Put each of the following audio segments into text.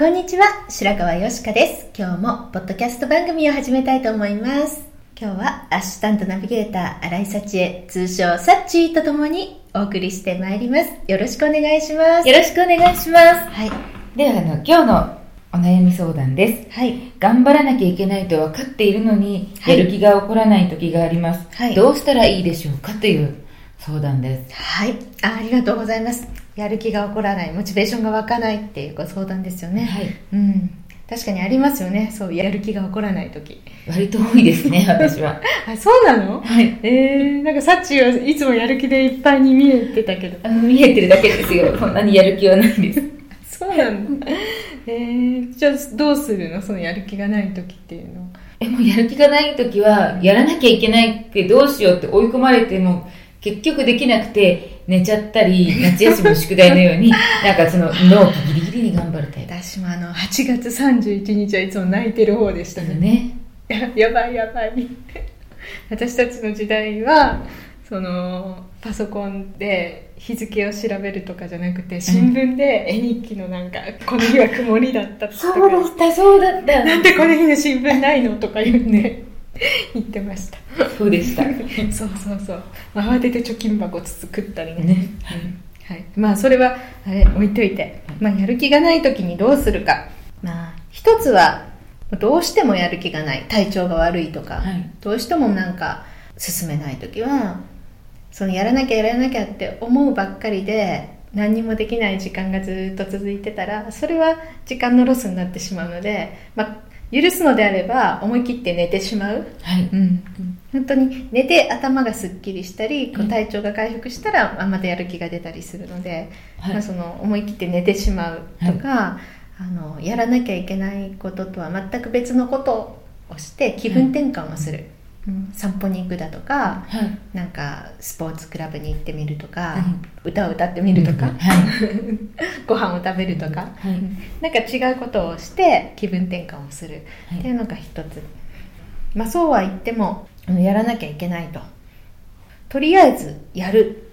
こんにちは。白川よしかです。今日もポッドキャスト番組を始めたいと思います。今日はアシスタントナビゲーター新井幸恵、通称サッチーとともにお送りしてまいります。よろしくお願いします。よろしくお願いします。はい、では、あの、今日のお悩み相談です。はい、頑張らなきゃいけないと分かっているのに、はいやる気が起こらない時があります。はいどうしたらいいでしょうかという相談です。はいあ、ありがとうございます。やる気が起こらない、モチベーションが湧かないっていうご相談ですよね。はい。うん、確かにありますよね。そう、やる気が起こらない時。割と多いですね、私は。あ、そうなの？はい。えー、なんかサッチーはいつもやる気でいっぱいに見えてたけど。あの、見えてるだけですよ。そんなにやる気はないです。そうなんだ。えー、じゃあどうするの？そのやる気がない時っていうのは。え、もうやる気がない時は、やらなきゃいけないってどうしようって追い込まれても、結局できなくて寝ちゃったり、夏休みの宿題のように、なんかその納期ギリギリに頑張るタイプ私もあの、8月31日はいつも泣いてる方でしただね。ね。ややばいやばい。私たちの時代は、その、パソコンで日付を調べるとかじゃなくて、新聞で絵日記のなんか、この日は曇りだったとか。そうだった、そうだった。なんでこの日の新聞ないのとか言って、言ってました。そうでした。そうそうそう。慌てて貯金箱作ったりね。ね。はい、まあそれはあれ置いといて、まあ、やる気がない時にどうするか。まあ一つはどうしてもやる気がない。体調が悪いとか、はい。どうしてもなんか進めない時はそのやらなきゃやらなきゃって思うばっかりで何にもできない時間がずっと続いてたらそれは時間のロスになってしまうので、まあ、許すのであれば思い切って寝てしまう。はい。うん、本当に寝て頭がすっきりしたりこううん体調が回復したら、あまたやる気が出たりするので、はい。まあ、その思い切って寝てしまうとか、あのやらなきゃいけないこととは全く別のことをして気分転換をする、うん散歩に行くだとかはい。なんかスポーツクラブに行ってみるとか、はい。歌を歌ってみるとか、はい。ご飯を食べるとか、はい。なんか違うことをして気分転換をする。はい。っていうのが一つ、まあそうは言ってもやらなきゃいけないと。とりあえずやる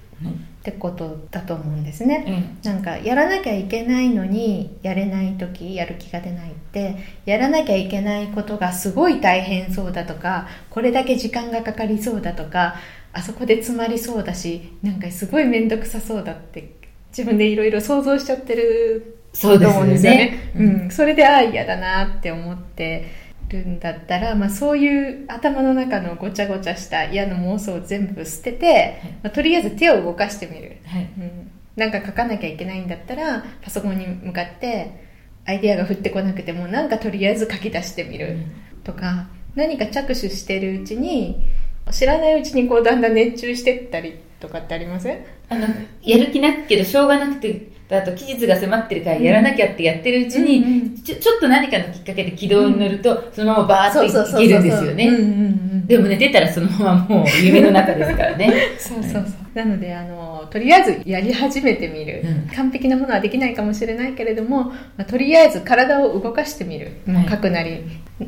ってことだと思うんですね、なんかやらなきゃいけないのにやれない時やる気が出ないってやらなきゃいけないことがすごい大変そうだとかこれだけ時間がかかりそうだとかあそこで詰まりそうだしなんかすごい面倒くさそうだって自分でいろいろ想像しちゃってるそうですよと思うんですよね。ね。うん、それでああ嫌だなって思ってるんだったら、まあ、そういう頭の中のごちゃごちゃした嫌な妄想を全部捨てて、まあ、とりあえず手を動かしてみる、はい。うん、なんか書かなきゃいけないんだったらパソコンに向かってアイデアが降ってこなくてもなんかとりあえず書き出してみる。とか、何か着手してるうちに知らないうちにこうだんだん熱中してったりとかってありません？あの、やる気なくけど、しょうがなくて、あと期日が迫ってるからやらなきゃってやってるうちに、うんうんちょちょっと何かのきっかけで軌道に乗ると、そのままバーッといけるんですようんね。でも寝てたらそのままもう夢の中ですからね。そうそうそう。なので、あの、とりあえずやり始めてみる。うん完璧なものはできないかもしれないけれども、まあ、とりあえず体を動かしてみる。はい書くなり、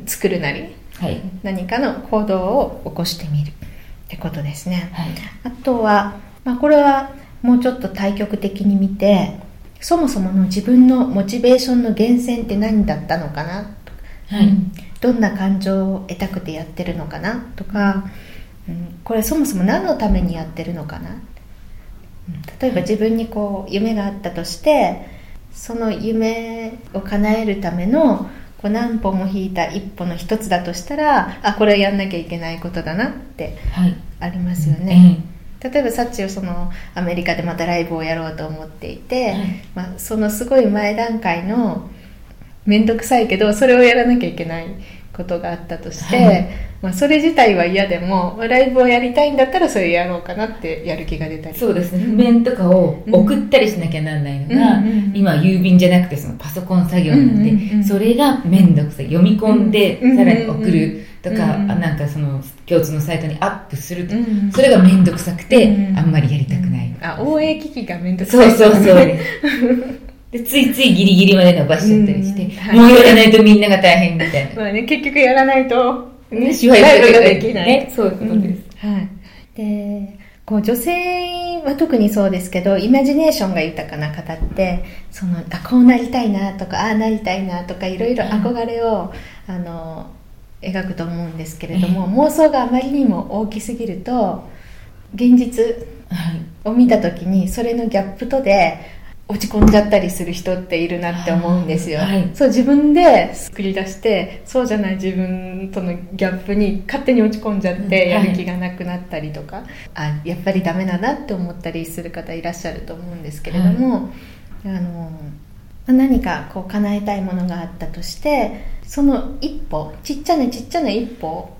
作るなり、はい。何かの行動を起こしてみるってことですね。はい。あとは、まあ、これはもうちょっと対極的に見て、そもそもの自分のモチベーションの源泉って何だったのかな？はい。うん。どんな感情を得たくてやってるのかな？とか、ううん、これそもそも何のためにやってるのかな？例えば自分にこう夢があったとしてその夢を叶えるためのこう何歩も引いた一歩の一つだとしたらあこれやんなきゃいけないことだなってありますよね、はい、例えばさっちはそのアメリカでまたライブをやろうと思っていて、はい、まあ、そのすごい前段階の面倒くさいけどそれをやらなきゃいけないことがあったとして、はい、まあ、それ自体は嫌でもライブをやりたいんだったらそれやろうかなってやる気が出たり。そうですね。譜面とかを送ったりしなきゃなんないのが、うん、今郵便じゃなくてそのパソコン作業なんで、うん、それが面倒くさい。読み込んでさらに送るとか、うん、なんかその共通のサイトにアップすると、それが面倒くさくて、あんまりやりたくない、あ OA 機器が面倒くさい、そうそうそう。で、ついついギリギリまで伸ばしちゃったりして、はい、もうやらないとみんなが大変みたいな。まあね、結局やらないと、ね、しわいができない。ね、そういうことです。うん、はい。で、こう女性は特にそうですけど、イマジネーションが豊かな方って、その、あ、こうなりたいなとか、ああなりたいなとか、いろいろ憧れを、あの、描くと思うんですけれども、妄想があまりにも大きすぎると、現実を見た時に、それのギャップとで、落ち込んじゃったりする人っているなって思うんですよ、はい、そう自分で作り出してそうじゃない自分とのギャップに勝手に落ち込んじゃってやる気がなくなったりとか、はい、あやっぱりダメだなって思ったりする方いらっしゃると思うんですけれども、はい、あの何かこう叶えたいものがあったとしてその一歩ちっちゃなちっちゃな一歩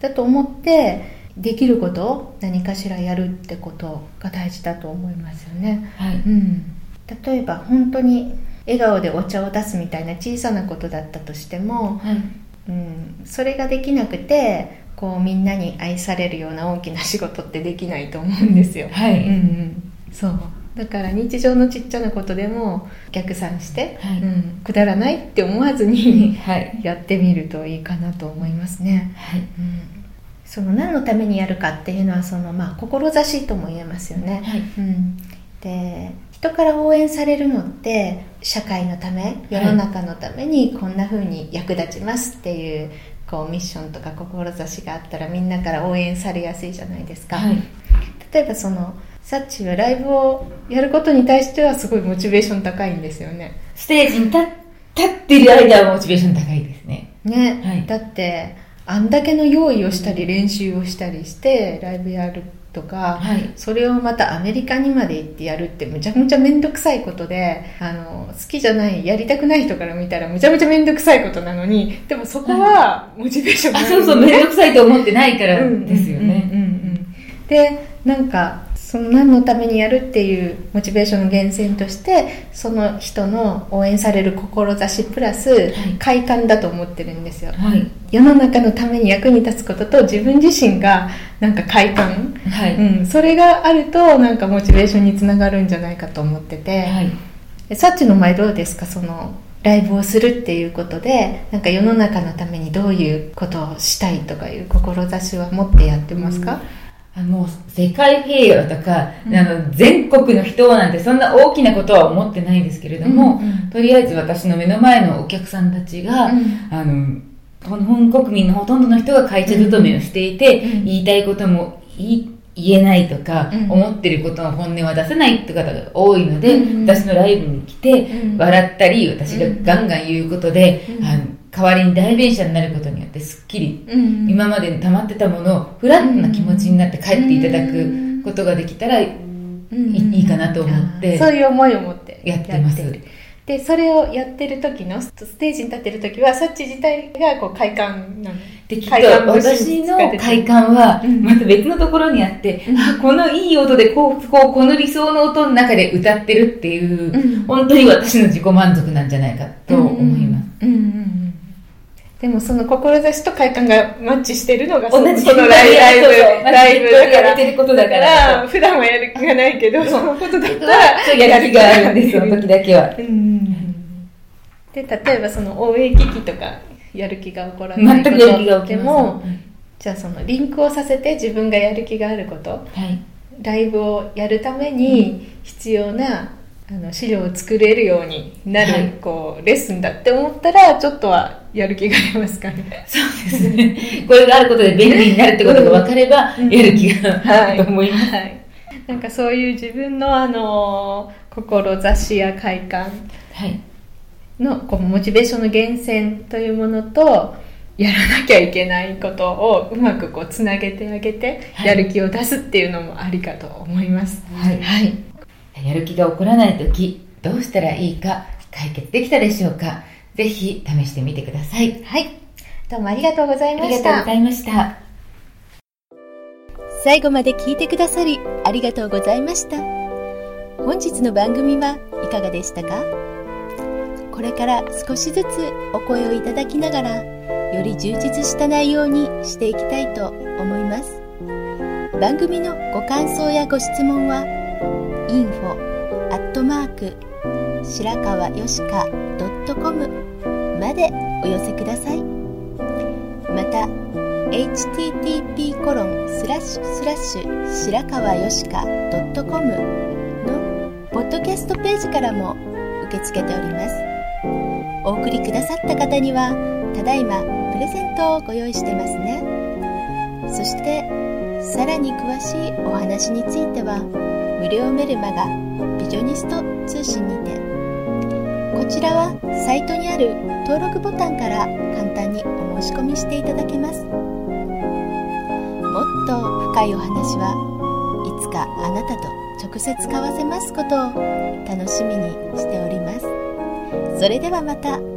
だと思ってできることを何かしらやるってことが大事だと思いますよね。はい、うん例えば本当に笑顔でお茶を出すみたいな小さなことだったとしても、はい、うん、それができなくてこうみんなに愛されるような大きな仕事ってできないと思うんですよ。はい、うんうん、そう。だから日常のちっちゃなことでも逆算して、はい、うん、くだらないって思わずにやってみるといいかなと思いますね。はい、うん、その何のためにやるかっていうのはその、まあ、志とも言えますよね。はい、うん、で人から応援されるのって社会のため世の中のためにこんな風に役立ちますっていう,、こうミッションとか志があったらみんなから応援されやすいじゃないですか、はい、例えばそのサッチはライブをやることに対してはすごいモチベーション高いんですよね。ステージに立ってる間はモチベーション高いですね。ね、はい、だってあんだけの用意をしたり練習をしたりしてライブやるとか、はい、それをまたアメリカにまで行ってやるってむちゃむちゃ面倒くさいことであの好きじゃないやりたくない人から見たらむちゃむちゃ面倒くさいことなのにでもそこはモチベーションがあ、ね、そうそう面倒くさいと思ってないからですよね。でなんかその何のためにやるっていうモチベーションの源泉としてその人の応援される志プラス快感だと思ってるんですよ、はい、世の中のために役に立つことと自分自身がなんか快感、はい、うん、それがあるとなんかモチベーションにつながるんじゃないかと思ってて、はい、さっちの前どうですか？そのライブをするっていうことでなんか世の中のためにどういうことをしたいとかいう志は持ってやってますか、うんあの世界平和とか、うん、あの全国の人なんてそんな大きなことは思ってないですけれども、うんうん、とりあえず私の目の前のお客さんたちが、うん、あの日本国民のほとんどの人が会社勤めをしていて、うん、言いたいことも言えないとか、思ってることの本音は出せないって方が多いので、私のライブに来て、笑ったり私がガンガン言うことで、あの代わりに代弁者になることによってすっきり、うんうん、今までに溜まってたものをフラットな気持ちになって帰っていただくことができたらいい,、いかなと思ってそういう思いを持ってやってます。でそれをやってる時のステージに立ってる時はサッチ自体がこう快感なの。できっと私の快感はまた別のところにあって、うん、あこのいい音でこうこうこの理想の音の中で歌ってるっていう、うん、本当に私の自己満足なんじゃないかと思います。うんうんうんでもその志と快感がマッチしてるのが同じそのライブ、ライブだから。てることだから。普段はやる気がないけど、そのことだったら、やる気があるんです、その時だけは。で、例えばその応援機器とか、やる気が起こらないことでも、じゃあそのリンクをさせて自分がやる気があること、はい、ライブをやるために必要なあの資料を作れるようになる、はいこうレッスンだって思ったらちょっとはやる気がありますかねそうですね。これがあることで便利になるってことが分かれば、うんやる気があると思います。はい、なんかそういう自分のあの志や快感はい。のこうモチベーションの源泉というものとやらなきゃいけないことをうまくこうつなげてあげて、はいやる気を出すっていうのもありかと思います。はいはい、やる気が起こらないとき、どうしたらいいか解決できたでしょうかぜひ試してみてください。はい、どうもありがとうございあましたりがとうござ。いました。最後まで聞いてくださりありがとうございました本日の番組はいかがでしたか？これから少しずつお声をいただきながらより充実した内容にしていきたいと思います番組のご感想やご質問は info アットマーク白川よしか .com までお寄せください。また http コロンスラッシュスラッシュ白川よしか .com のポッドキャストページからも受け付けております。お送りくださった方にはただいまプレゼントをご用意してますね。そしてさらに詳しいお話については無料メルマガビジョニスト通信にてこちらはサイトにある登録ボタンから簡単にお申し込みしていただけます。もっと深いお話はいつかあなたと直接交わせますことを楽しみにしております。それではまた。